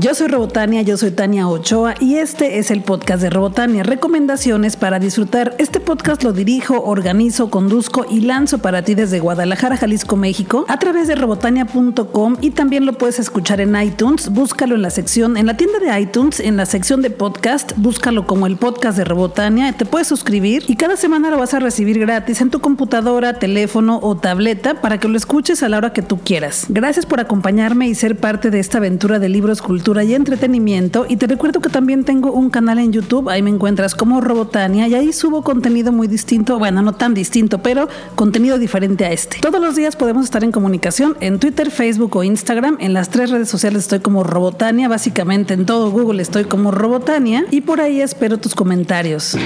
Yo soy Robotania, yo soy Tania Ochoa y este es el podcast de Robotania, recomendaciones para disfrutar. Este podcast lo dirijo, organizo, conduzco y lanzo para ti desde Guadalajara, Jalisco, México, a través de robotania.com y también lo puedes escuchar en iTunes. Búscalo en la sección, en la tienda de iTunes, en la sección de podcast, búscalo como el podcast de Robotania, te puedes suscribir y cada semana lo vas a recibir gratis en tu computadora, teléfono o tableta para que lo escuches a la hora que tú quieras. Gracias por acompañarme y ser parte de esta aventura de libros culturales y entretenimiento. Y te recuerdo que también tengo un canal en YouTube, ahí me encuentras como Robotania y ahí subo contenido muy distinto, bueno, no tan distinto, pero contenido diferente a este. Todos los días podemos estar en comunicación en Twitter, Facebook o Instagram. En las tres redes sociales estoy como Robotania, básicamente en todo Google estoy como Robotania y por ahí espero tus comentarios.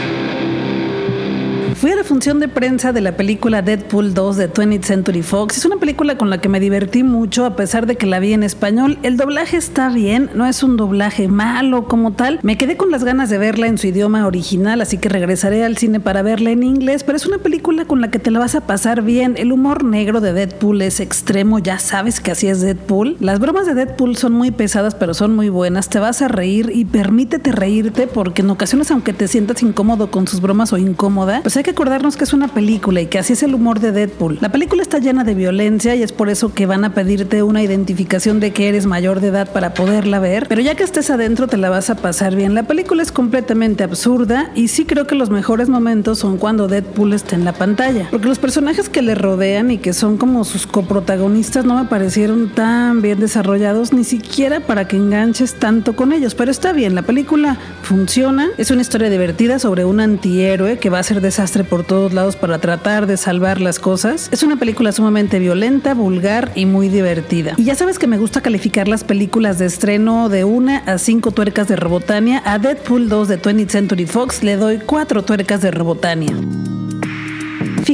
Fui a la función de prensa de la película Deadpool 2 de 20th Century Fox. Es una película con la que me divertí mucho a pesar de que la vi en español. El doblaje está bien, no es un doblaje malo como tal. Me quedé con las ganas de verla en su idioma original, así que regresaré al cine para verla en inglés, pero es una película con la que te la vas a pasar bien. El humor negro de Deadpool es extremo, ya sabes que así es Deadpool. Las bromas de Deadpool son muy pesadas, pero son muy buenas. Te vas a reír y permítete reírte porque en ocasiones aunque te sientas incómodo con sus bromas o incómoda, pues hay que acordarnos que es una película y que así es el humor de Deadpool. La película está llena de violencia y es por eso que van a pedirte una identificación de que eres mayor de edad para poderla ver, pero ya que estés adentro te la vas a pasar bien. La película es completamente absurda y sí creo que los mejores momentos son cuando Deadpool está en la pantalla, porque los personajes que le rodean y que son como sus coprotagonistas no me parecieron tan bien desarrollados ni siquiera para que enganches tanto con ellos, pero está bien, la película funciona, es una historia divertida sobre un antihéroe que va a ser desastre por todos lados para tratar de salvar las cosas. Es una película sumamente violenta, vulgar y muy divertida. Y ya sabes que me gusta calificar las películas de estreno de una a cinco tuercas de Robotania. A Deadpool 2 de 20th Century Fox le doy cuatro tuercas de Robotania.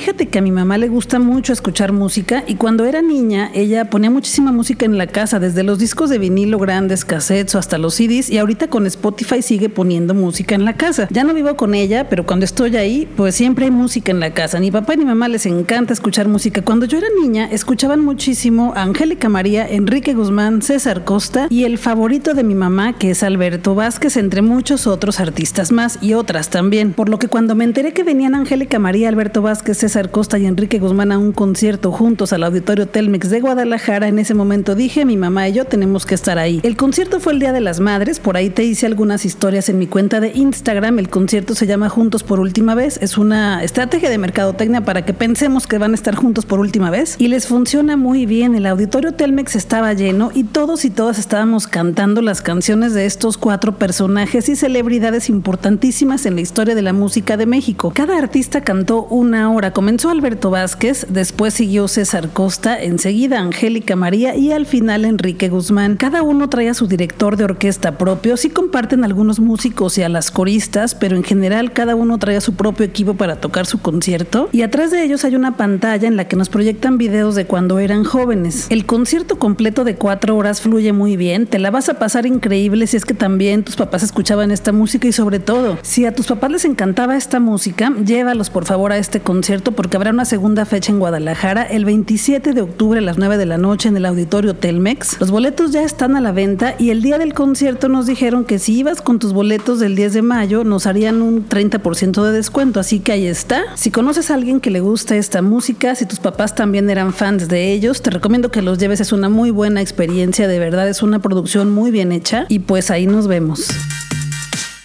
Fíjate que a mi mamá le gusta mucho escuchar música y cuando era niña ella ponía muchísima música en la casa, desde los discos de vinilo grandes, cassettes o hasta los CDs y ahorita con Spotify sigue poniendo música en la casa. Ya no vivo con ella, pero cuando estoy ahí, pues siempre hay música en la casa. Ni papá ni mamá les encanta escuchar música. Cuando yo era niña, escuchaban muchísimo a Angélica María, Enrique Guzmán, César Costa y el favorito de mi mamá, que es Alberto Vázquez, entre muchos otros artistas más y otras también. Por lo que cuando me enteré que venían Angélica María, Alberto Vázquez, César Costa y Enrique Guzmán a un concierto juntos al Auditorio Telmex de Guadalajara, en ese momento dije, mi mamá y yo tenemos que estar ahí. El concierto fue el Día de las Madres, por ahí te hice algunas historias en mi cuenta de Instagram. El concierto se llama Juntos por última vez. Es una estrategia de mercadotecnia para que pensemos que van a estar juntos por última vez. Y les funciona muy bien. El Auditorio Telmex estaba lleno y todos y todas estábamos cantando las canciones de estos cuatro personajes y celebridades importantísimas en la historia de la música de México. Cada artista cantó una hora. Comenzó Alberto Vázquez, después siguió César Costa, enseguida Angélica María y al final Enrique Guzmán. Cada uno trae a su director de orquesta propio, sí comparten algunos músicos y a las coristas, pero en general cada uno trae a su propio equipo para tocar su concierto y atrás de ellos hay una pantalla en la que nos proyectan videos de cuando eran jóvenes. El concierto completo de cuatro horas fluye muy bien, te la vas a pasar increíble si es que también tus papás escuchaban esta música y sobre todo, si a tus papás les encantaba esta música, llévalos por favor a este concierto porque habrá una segunda fecha en Guadalajara el 27 de octubre a las 9 de la noche en el auditorio Telmex. Los boletos ya están a la venta y el día del concierto nos dijeron que si ibas con tus boletos del 10 de mayo nos harían un 30% de descuento, así que ahí está. Si conoces a alguien que le gusta esta música, si tus papás también eran fans de ellos, te recomiendo que los lleves, es una muy buena experiencia, de verdad es una producción muy bien hecha y pues ahí nos vemos.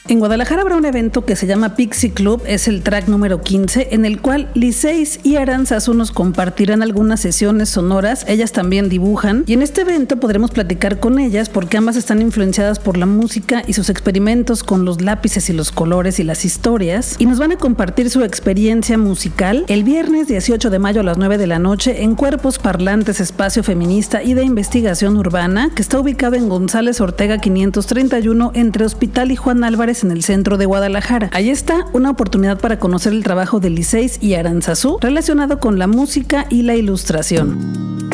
En Guadalajara habrá un evento que se llama Pixie Club, es el track número 15, en el cual Liceis y Aranzazu nos compartirán algunas sesiones sonoras, ellas también dibujan, y en este evento podremos platicar con ellas porque ambas están influenciadas por la música y sus experimentos con los lápices y los colores y las historias, y nos van a compartir su experiencia musical el viernes 18 de mayo a las 9 de la noche en Cuerpos Parlantes Espacio Feminista y de Investigación Urbana, que está ubicado en González Ortega 531 entre Hospital y Juan Álvarez en el centro de Guadalajara. Ahí está una oportunidad para conocer el trabajo de Liceis y Aranzazú relacionado con la música y la ilustración.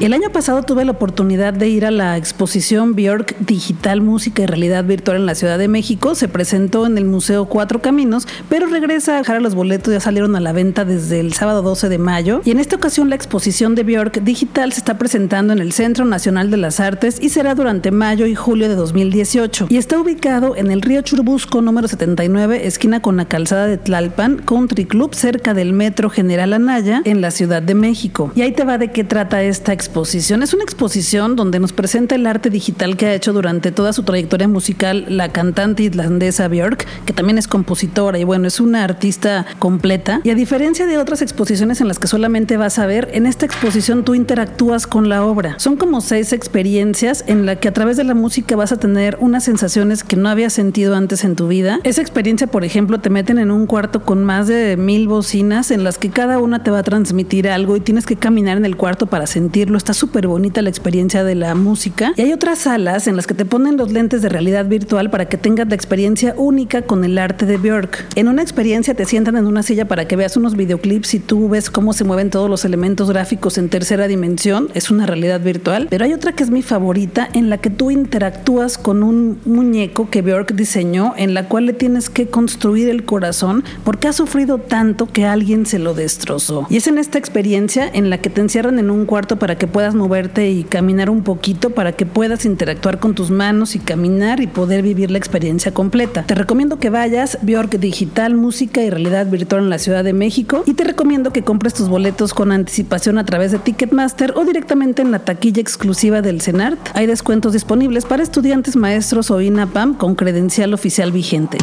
El año pasado tuve la oportunidad de ir a la exposición Björk Digital Música y Realidad Virtual en la Ciudad de México. Se presentó en el Museo Cuatro Caminos, pero regresa a dejar los boletos, ya salieron a la venta desde el sábado 12 de mayo. Y en esta ocasión la exposición de Björk Digital se está presentando en el Centro Nacional de las Artes y será durante mayo y julio de 2018. Y está ubicado en el río Churbusco número 79, esquina con la calzada de Tlalpan, Country Club, cerca del Metro General Anaya, en la Ciudad de México. Y ahí te va de qué trata esta exposición exposición. Es una exposición donde nos presenta el arte digital que ha hecho durante toda su trayectoria musical la cantante islandesa Björk, que también es compositora y bueno, es una artista completa. Y a diferencia de otras exposiciones en las que solamente vas a ver, en esta exposición tú interactúas con la obra. Son como seis experiencias en la que a través de la música vas a tener unas sensaciones que no habías sentido antes en tu vida. Esa experiencia, por ejemplo, te meten en un cuarto con más de mil bocinas en las que cada una te va a transmitir algo y tienes que caminar en el cuarto para sentirlo está súper bonita la experiencia de la música. Y hay otras salas en las que te ponen los lentes de realidad virtual para que tengas la experiencia única con el arte de Björk. En una experiencia te sientan en una silla para que veas unos videoclips y tú ves cómo se mueven todos los elementos gráficos en tercera dimensión. Es una realidad virtual. Pero hay otra que es mi favorita en la que tú interactúas con un muñeco que Björk diseñó en la cual le tienes que construir el corazón porque ha sufrido tanto que alguien se lo destrozó. Y es en esta experiencia en la que te encierran en un cuarto para que puedas moverte y caminar un poquito para que puedas interactuar con tus manos y caminar y poder vivir la experiencia completa. Te recomiendo que vayas Bjork Digital, Música y Realidad Virtual en la Ciudad de México y te recomiendo que compres tus boletos con anticipación a través de Ticketmaster o directamente en la taquilla exclusiva del CENART. Hay descuentos disponibles para estudiantes, maestros o INAPAM con credencial oficial vigente.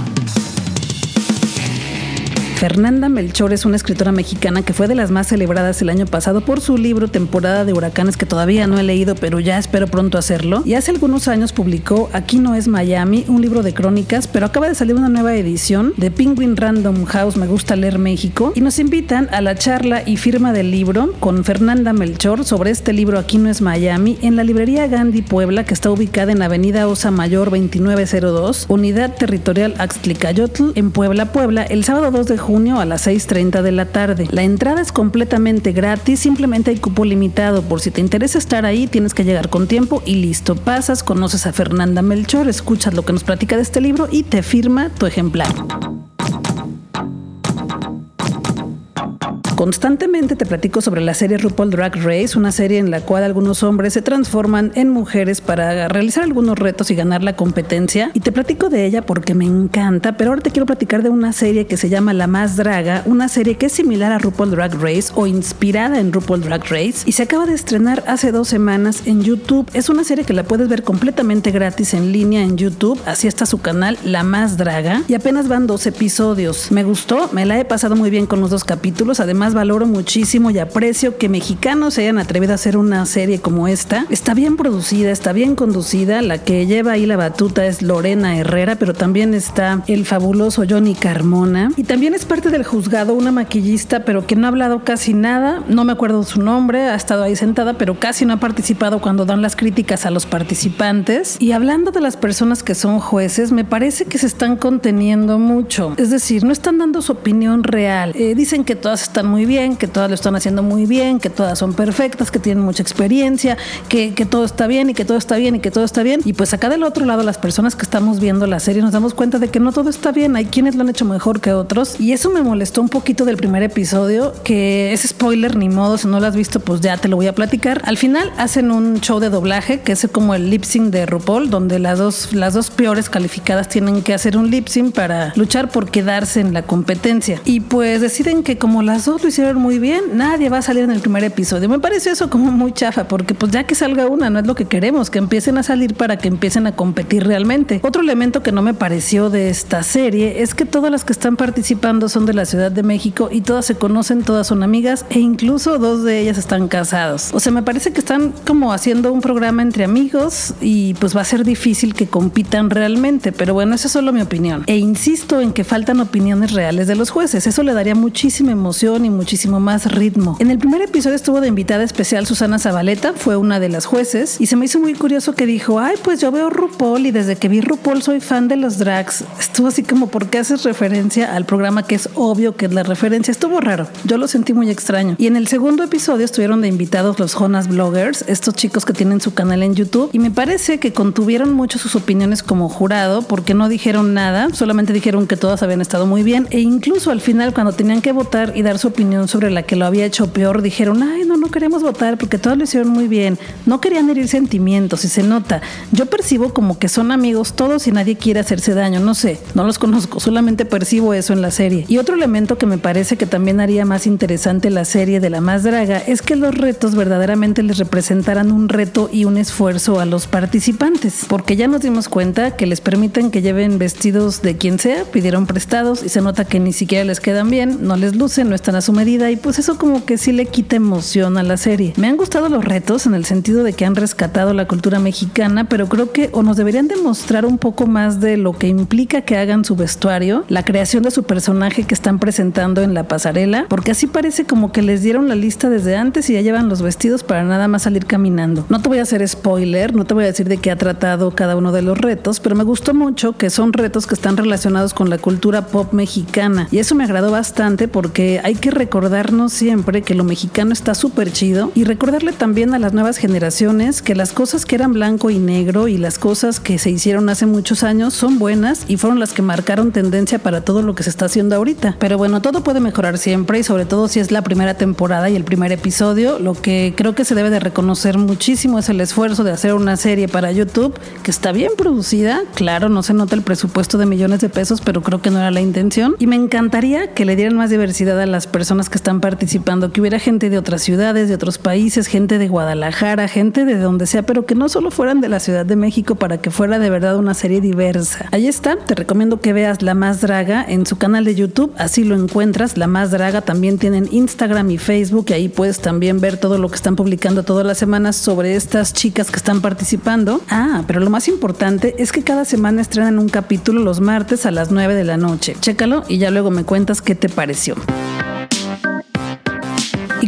Fernanda Melchor es una escritora mexicana que fue de las más celebradas el año pasado por su libro Temporada de Huracanes que todavía no he leído pero ya espero pronto hacerlo. Y hace algunos años publicó Aquí no es Miami, un libro de crónicas, pero acaba de salir una nueva edición de Penguin Random House Me Gusta Leer México y nos invitan a la charla y firma del libro con Fernanda Melchor sobre este libro Aquí no es Miami en la librería Gandhi Puebla que está ubicada en Avenida Osa Mayor 2902, Unidad Territorial Axtlicayotl en Puebla, Puebla, el sábado 2 de a las 6.30 de la tarde. La entrada es completamente gratis, simplemente hay cupo limitado. Por si te interesa estar ahí, tienes que llegar con tiempo y listo. Pasas, conoces a Fernanda Melchor, escuchas lo que nos platica de este libro y te firma tu ejemplar. Constantemente te platico sobre la serie RuPaul Drag Race, una serie en la cual algunos hombres se transforman en mujeres para realizar algunos retos y ganar la competencia. Y te platico de ella porque me encanta, pero ahora te quiero platicar de una serie que se llama La Más Draga, una serie que es similar a RuPaul Drag Race o inspirada en RuPaul Drag Race y se acaba de estrenar hace dos semanas en YouTube. Es una serie que la puedes ver completamente gratis en línea en YouTube, así está su canal La Más Draga y apenas van dos episodios. Me gustó, me la he pasado muy bien con los dos capítulos, además valoro muchísimo y aprecio que mexicanos se hayan atrevido a hacer una serie como esta. Está bien producida, está bien conducida. La que lleva ahí la batuta es Lorena Herrera, pero también está el fabuloso Johnny Carmona. Y también es parte del juzgado una maquillista, pero que no ha hablado casi nada. No me acuerdo su nombre, ha estado ahí sentada, pero casi no ha participado cuando dan las críticas a los participantes. Y hablando de las personas que son jueces, me parece que se están conteniendo mucho. Es decir, no están dando su opinión real. Eh, dicen que todas están muy muy bien, que todas lo están haciendo muy bien, que todas son perfectas, que tienen mucha experiencia, que, que todo está bien y que todo está bien y que todo está bien. Y pues acá del otro lado, las personas que estamos viendo la serie nos damos cuenta de que no todo está bien. Hay quienes lo han hecho mejor que otros. Y eso me molestó un poquito del primer episodio, que es spoiler, ni modo, si no lo has visto, pues ya te lo voy a platicar. Al final hacen un show de doblaje, que es como el lip sync de RuPaul, donde las dos, las dos peores calificadas tienen que hacer un lip sync para luchar por quedarse en la competencia. Y pues deciden que como las dos lo hicieron muy bien, nadie va a salir en el primer episodio. Me parece eso como muy chafa, porque pues ya que salga una, no es lo que queremos, que empiecen a salir para que empiecen a competir realmente. Otro elemento que no me pareció de esta serie es que todas las que están participando son de la Ciudad de México y todas se conocen, todas son amigas e incluso dos de ellas están casados. O sea, me parece que están como haciendo un programa entre amigos y pues va a ser difícil que compitan realmente, pero bueno, esa es solo mi opinión. E insisto en que faltan opiniones reales de los jueces, eso le daría muchísima emoción y muchísimo más ritmo. En el primer episodio estuvo de invitada especial Susana Zabaleta, fue una de las jueces, y se me hizo muy curioso que dijo, ay, pues yo veo RuPaul y desde que vi RuPaul soy fan de los drags. Estuvo así como, ¿por qué haces referencia al programa que es obvio que es la referencia? Estuvo raro, yo lo sentí muy extraño. Y en el segundo episodio estuvieron de invitados los Jonas Bloggers, estos chicos que tienen su canal en YouTube, y me parece que contuvieron mucho sus opiniones como jurado porque no dijeron nada, solamente dijeron que todas habían estado muy bien, e incluso al final cuando tenían que votar y dar su opinión sobre la que lo había hecho peor, dijeron, ay, no, no queremos votar porque todos lo hicieron muy bien. No querían herir sentimientos y se nota. Yo percibo como que son amigos todos y nadie quiere hacerse daño. No sé, no los conozco, solamente percibo eso en la serie. Y otro elemento que me parece que también haría más interesante la serie de La Más Draga es que los retos verdaderamente les representaran un reto y un esfuerzo a los participantes. Porque ya nos dimos cuenta que les permiten que lleven vestidos de quien sea, pidieron prestados y se nota que ni siquiera les quedan bien, no les lucen, no están a su medida y pues eso como que sí le quita emoción a la serie. Me han gustado los retos en el sentido de que han rescatado la cultura mexicana, pero creo que o nos deberían demostrar un poco más de lo que implica que hagan su vestuario, la creación de su personaje que están presentando en la pasarela, porque así parece como que les dieron la lista desde antes y ya llevan los vestidos para nada más salir caminando. No te voy a hacer spoiler, no te voy a decir de qué ha tratado cada uno de los retos, pero me gustó mucho que son retos que están relacionados con la cultura pop mexicana y eso me agradó bastante porque hay que recordarnos siempre que lo mexicano está súper chido y recordarle también a las nuevas generaciones que las cosas que eran blanco y negro y las cosas que se hicieron hace muchos años son buenas y fueron las que marcaron tendencia para todo lo que se está haciendo ahorita. Pero bueno, todo puede mejorar siempre y sobre todo si es la primera temporada y el primer episodio, lo que creo que se debe de reconocer muchísimo es el esfuerzo de hacer una serie para YouTube que está bien producida, claro, no se nota el presupuesto de millones de pesos, pero creo que no era la intención y me encantaría que le dieran más diversidad a las personas que están participando, que hubiera gente de otras ciudades, de otros países, gente de Guadalajara, gente de donde sea, pero que no solo fueran de la Ciudad de México para que fuera de verdad una serie diversa. Ahí está, te recomiendo que veas La Más Draga en su canal de YouTube, así lo encuentras, La Más Draga, también tienen Instagram y Facebook y ahí puedes también ver todo lo que están publicando todas las semanas sobre estas chicas que están participando. Ah, pero lo más importante es que cada semana estrenan un capítulo los martes a las 9 de la noche. Chécalo y ya luego me cuentas qué te pareció.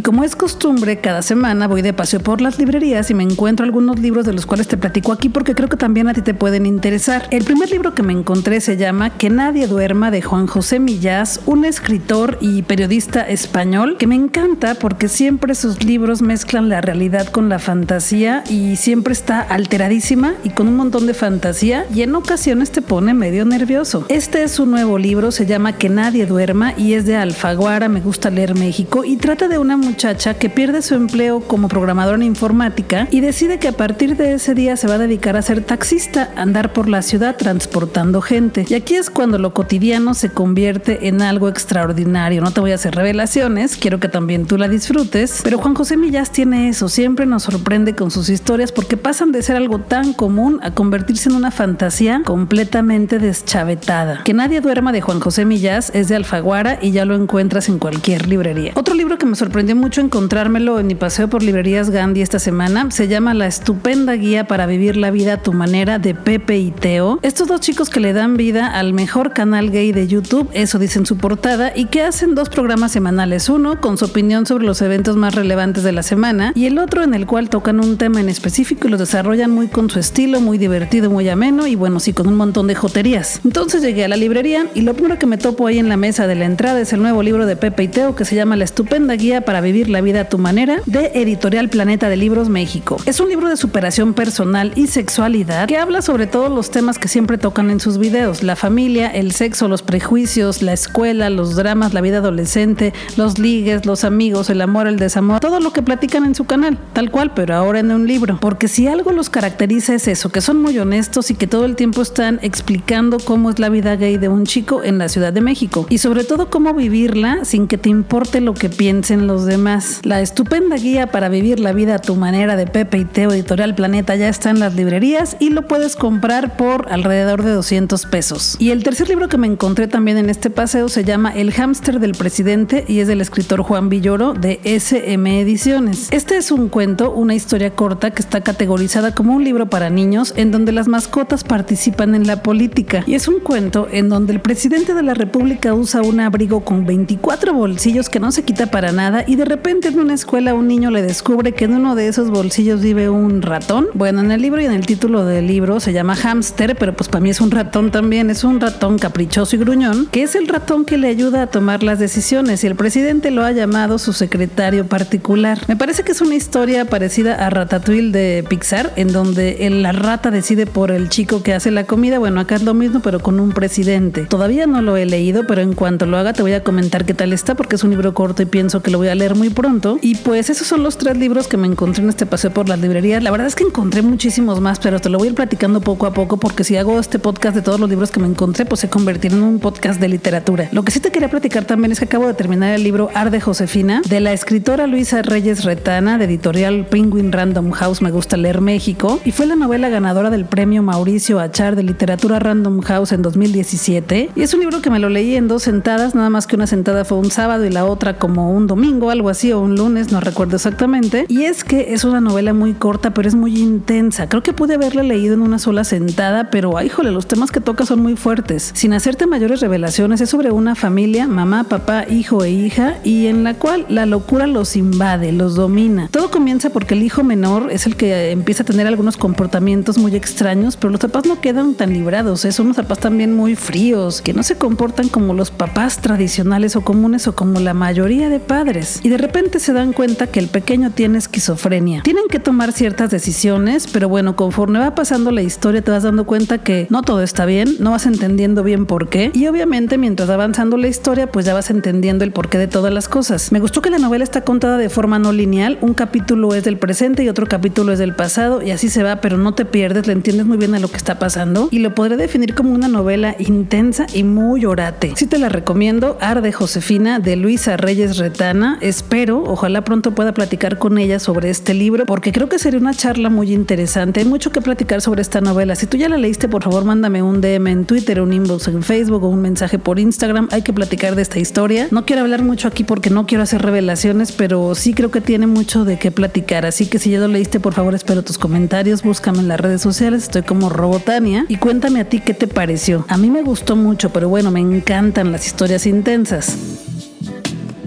Como es costumbre, cada semana voy de paseo por las librerías y me encuentro algunos libros de los cuales te platico aquí porque creo que también a ti te pueden interesar. El primer libro que me encontré se llama Que nadie duerma de Juan José Millás, un escritor y periodista español que me encanta porque siempre sus libros mezclan la realidad con la fantasía y siempre está alteradísima y con un montón de fantasía y en ocasiones te pone medio nervioso. Este es un nuevo libro, se llama Que nadie duerma y es de Alfaguara, me gusta leer México y trata de una muchacha que pierde su empleo como programadora en informática y decide que a partir de ese día se va a dedicar a ser taxista, andar por la ciudad transportando gente. Y aquí es cuando lo cotidiano se convierte en algo extraordinario. No te voy a hacer revelaciones, quiero que también tú la disfrutes, pero Juan José Millás tiene eso, siempre nos sorprende con sus historias porque pasan de ser algo tan común a convertirse en una fantasía completamente deschavetada. Que nadie duerma de Juan José Millás es de Alfaguara y ya lo encuentras en cualquier librería. Otro libro que me sorprendió mucho encontrármelo en mi paseo por librerías Gandhi esta semana. Se llama La estupenda guía para vivir la vida a tu manera de Pepe y Teo. Estos dos chicos que le dan vida al mejor canal gay de YouTube, eso dicen su portada, y que hacen dos programas semanales. Uno con su opinión sobre los eventos más relevantes de la semana y el otro en el cual tocan un tema en específico y lo desarrollan muy con su estilo, muy divertido, muy ameno y bueno, sí, con un montón de joterías. Entonces llegué a la librería y lo primero que me topo ahí en la mesa de la entrada es el nuevo libro de Pepe y Teo que se llama La estupenda guía para vivir la vida a tu manera de Editorial Planeta de Libros México. Es un libro de superación personal y sexualidad que habla sobre todos los temas que siempre tocan en sus videos, la familia, el sexo, los prejuicios, la escuela, los dramas, la vida adolescente, los ligues, los amigos, el amor, el desamor, todo lo que platican en su canal, tal cual, pero ahora en un libro. Porque si algo los caracteriza es eso, que son muy honestos y que todo el tiempo están explicando cómo es la vida gay de un chico en la Ciudad de México y sobre todo cómo vivirla sin que te importe lo que piensen los demás demás. La estupenda guía para vivir la vida a tu manera de Pepe y Teo Editorial Planeta ya está en las librerías y lo puedes comprar por alrededor de 200 pesos. Y el tercer libro que me encontré también en este paseo se llama El hámster del presidente y es del escritor Juan Villoro de SM Ediciones. Este es un cuento, una historia corta que está categorizada como un libro para niños en donde las mascotas participan en la política. Y es un cuento en donde el presidente de la República usa un abrigo con 24 bolsillos que no se quita para nada y de repente en una escuela un niño le descubre que en uno de esos bolsillos vive un ratón. Bueno, en el libro y en el título del libro se llama hámster, pero pues para mí es un ratón también, es un ratón caprichoso y gruñón, que es el ratón que le ayuda a tomar las decisiones y el presidente lo ha llamado su secretario particular. Me parece que es una historia parecida a Ratatouille de Pixar, en donde la rata decide por el chico que hace la comida. Bueno, acá es lo mismo, pero con un presidente. Todavía no lo he leído, pero en cuanto lo haga te voy a comentar qué tal está, porque es un libro corto y pienso que lo voy a leer muy pronto. Y pues esos son los tres libros que me encontré en este paseo por las librerías. La verdad es que encontré muchísimos más, pero te lo voy a ir platicando poco a poco, porque si hago este podcast de todos los libros que me encontré, pues se convertirá en un podcast de literatura. Lo que sí te quería platicar también es que acabo de terminar el libro Arde Josefina de la escritora Luisa Reyes Retana de editorial Penguin Random House Me Gusta Leer México y fue la novela ganadora del premio Mauricio Achar de literatura Random House en 2017 y es un libro que me lo leí en dos sentadas, nada más que una sentada fue un sábado y la otra como un domingo, algo así o un lunes, no recuerdo exactamente y es que es una novela muy corta pero es muy intensa, creo que pude haberla leído en una sola sentada pero ay, jole, los temas que toca son muy fuertes, sin hacerte mayores revelaciones es sobre una familia, mamá, papá, hijo e hija y en la cual la locura los invade, los domina. Todo comienza porque el hijo menor es el que empieza a tener algunos comportamientos muy extraños, pero los papás no quedan tan librados, ¿eh? son unos papás también muy fríos, que no se comportan como los papás tradicionales o comunes o como la mayoría de padres. Y de repente se dan cuenta que el pequeño tiene esquizofrenia. Tienen que tomar ciertas decisiones, pero bueno, conforme va pasando la historia te vas dando cuenta que no todo está bien, no vas entendiendo bien por qué. Y obviamente mientras va avanzando la historia, pues ya vas entendiendo el porqué de todas las cosas. Me gustó que la novela está contada de forma no lineal, un capítulo es del presente y otro capítulo es del pasado y así se va, pero no te pierdes, le entiendes muy bien a lo que está pasando y lo podré definir como una novela intensa y muy orate. Sí te la recomiendo, Arde Josefina de Luisa Reyes Retana. Espero, ojalá pronto pueda platicar con ella sobre este libro porque creo que sería una charla muy interesante. Hay mucho que platicar sobre esta novela. Si tú ya la leíste, por favor, mándame un DM en Twitter, un inbox en Facebook o un mensaje por Instagram. Hay que platicar de esta historia. No quiero hablar mucho aquí porque no quiero hacer revelaciones, pero sí creo que tiene mucho de qué platicar. Así que si ya lo leíste, por favor, espero tus comentarios. Búscame en las redes sociales. Estoy como Robotania. Y cuéntame a ti qué te pareció. A mí me gustó mucho, pero bueno, me encantan las historias intensas.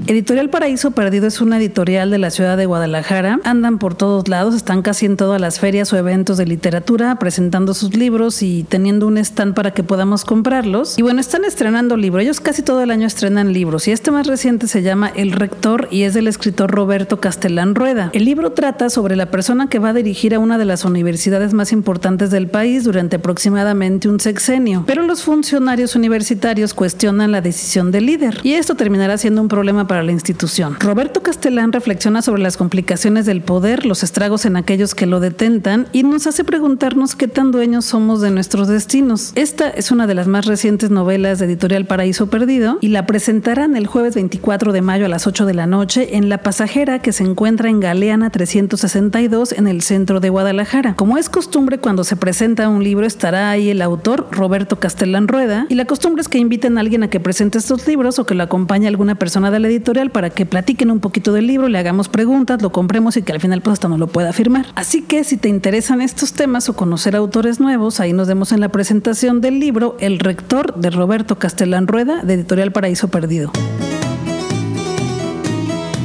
Editorial Paraíso Perdido es una editorial de la ciudad de Guadalajara. Andan por todos lados, están casi en todas las ferias o eventos de literatura presentando sus libros y teniendo un stand para que podamos comprarlos. Y bueno, están estrenando libros. Ellos casi todo el año estrenan libros y este más reciente se llama El Rector y es del escritor Roberto Castellán Rueda. El libro trata sobre la persona que va a dirigir a una de las universidades más importantes del país durante aproximadamente un sexenio. Pero los funcionarios universitarios cuestionan la decisión del líder y esto terminará siendo un problema para la institución. Roberto Castellán reflexiona sobre las complicaciones del poder, los estragos en aquellos que lo detentan y nos hace preguntarnos qué tan dueños somos de nuestros destinos. Esta es una de las más recientes novelas de Editorial Paraíso Perdido y la presentarán el jueves 24 de mayo a las 8 de la noche en La Pasajera que se encuentra en Galeana 362 en el centro de Guadalajara. Como es costumbre cuando se presenta un libro estará ahí el autor Roberto Castellán Rueda y la costumbre es que inviten a alguien a que presente estos libros o que lo acompañe alguna persona de la editorial para que platiquen un poquito del libro, le hagamos preguntas, lo compremos y que al final pues hasta nos lo pueda firmar. Así que si te interesan estos temas o conocer autores nuevos, ahí nos vemos en la presentación del libro El Rector de Roberto Castellán Rueda de Editorial Paraíso Perdido.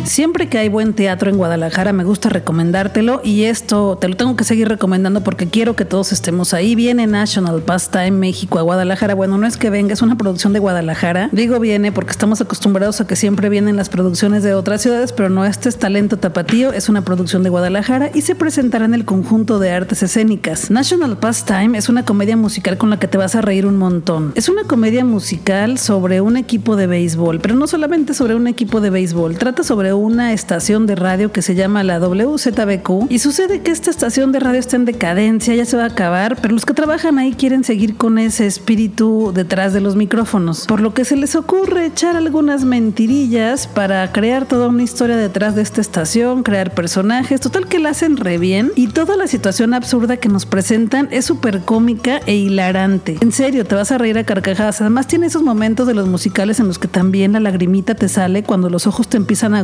Siempre que hay buen teatro en Guadalajara me gusta recomendártelo y esto te lo tengo que seguir recomendando porque quiero que todos estemos ahí. Viene National Pasta en México a Guadalajara. Bueno, no es que venga, es una producción de Guadalajara. Digo viene porque estamos acostumbrados a que siempre vienen las producciones de otras ciudades, pero no, este es Talento Tapatío, es una producción de Guadalajara y se presentará en el conjunto de artes escénicas. National Pastime es una comedia musical con la que te vas a reír un montón. Es una comedia musical sobre un equipo de béisbol, pero no solamente sobre un equipo de béisbol, trata sobre una estación de radio que se llama la WZBQ y sucede que esta estación de radio está en decadencia, ya se va a acabar, pero los que trabajan ahí quieren seguir con ese espíritu detrás de los micrófonos, por lo que se les ocurre echar algunas mentirillas para crear toda una historia detrás de esta estación, crear personajes, total que la hacen re bien y toda la situación absurda que nos presentan es súper cómica e hilarante. En serio, te vas a reír a carcajadas. Además tiene esos momentos de los musicales en los que también la lagrimita te sale cuando los ojos te empiezan a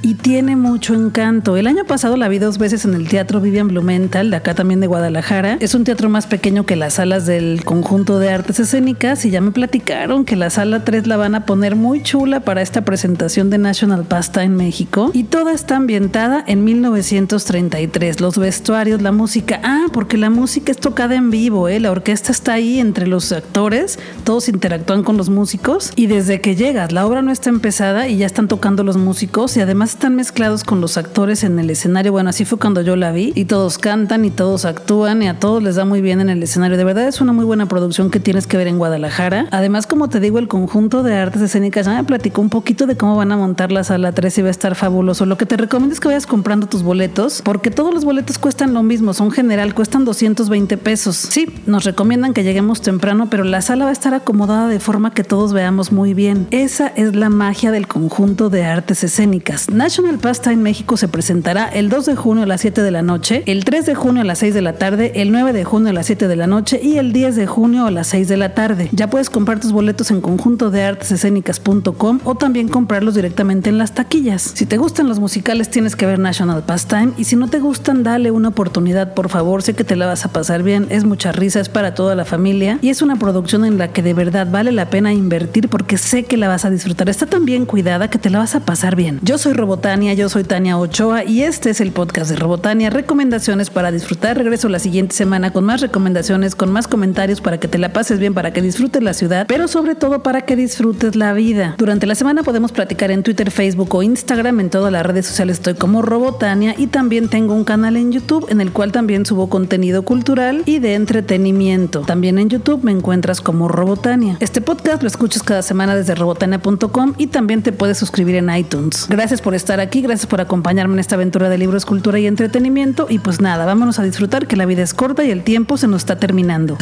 y tiene mucho encanto. El año pasado la vi dos veces en el Teatro Vivian Blumenthal, de acá también de Guadalajara. Es un teatro más pequeño que las salas del conjunto de artes escénicas y ya me platicaron que la sala 3 la van a poner muy chula para esta presentación de National Pasta en México y toda está ambientada en 1933. Los vestuarios, la música. Ah, porque la música es tocada en vivo, ¿eh? La orquesta está ahí entre los actores, todos interactúan con los músicos y desde que llegas, la obra no está empezada y ya están tocando los músicos y además están mezclados con los actores en el escenario. Bueno, así fue cuando yo la vi y todos cantan y todos actúan y a todos les da muy bien en el escenario. De verdad es una muy buena producción que tienes que ver en Guadalajara. Además, como te digo, el conjunto de artes escénicas ya me platicó un poquito de cómo van a montar la sala 3 y va a estar fabuloso. Lo que te recomiendo es que vayas comprando tus boletos porque todos los boletos cuestan lo mismo, son general, cuestan 220 pesos. Sí, nos recomiendan que lleguemos temprano, pero la sala va a estar acomodada de forma que todos veamos muy bien. Esa es la magia del conjunto de artes escénicas. National Pasta en México se presentará el 2 de junio a las 7 de la noche, el 3 de junio a las 6 de la tarde, el 9 de junio a las 7 de la noche y el 10 de junio a las 6 de la tarde. Ya puedes comprar tus boletos en conjunto de artesescénicas.com o también comprarlos directamente en las taquillas. Si te gustan los musicales tienes que ver National Pastime y si no te gustan dale una oportunidad por favor, sé que te la vas a pasar bien, es mucha risa, es para toda la familia y es una producción en la que de verdad vale la pena invertir porque sé que la vas a disfrutar. Está tan bien cuidada que te la vas a pasar bien. Soy Robotania, yo soy Tania Ochoa y este es el podcast de Robotania, recomendaciones para disfrutar. Regreso la siguiente semana con más recomendaciones, con más comentarios para que te la pases bien, para que disfrutes la ciudad, pero sobre todo para que disfrutes la vida. Durante la semana podemos platicar en Twitter, Facebook o Instagram. En todas las redes sociales estoy como Robotania y también tengo un canal en YouTube en el cual también subo contenido cultural y de entretenimiento. También en YouTube me encuentras como Robotania. Este podcast lo escuchas cada semana desde robotania.com y también te puedes suscribir en iTunes. Gracias por estar aquí, gracias por acompañarme en esta aventura de libros, cultura y entretenimiento y pues nada, vámonos a disfrutar que la vida es corta y el tiempo se nos está terminando.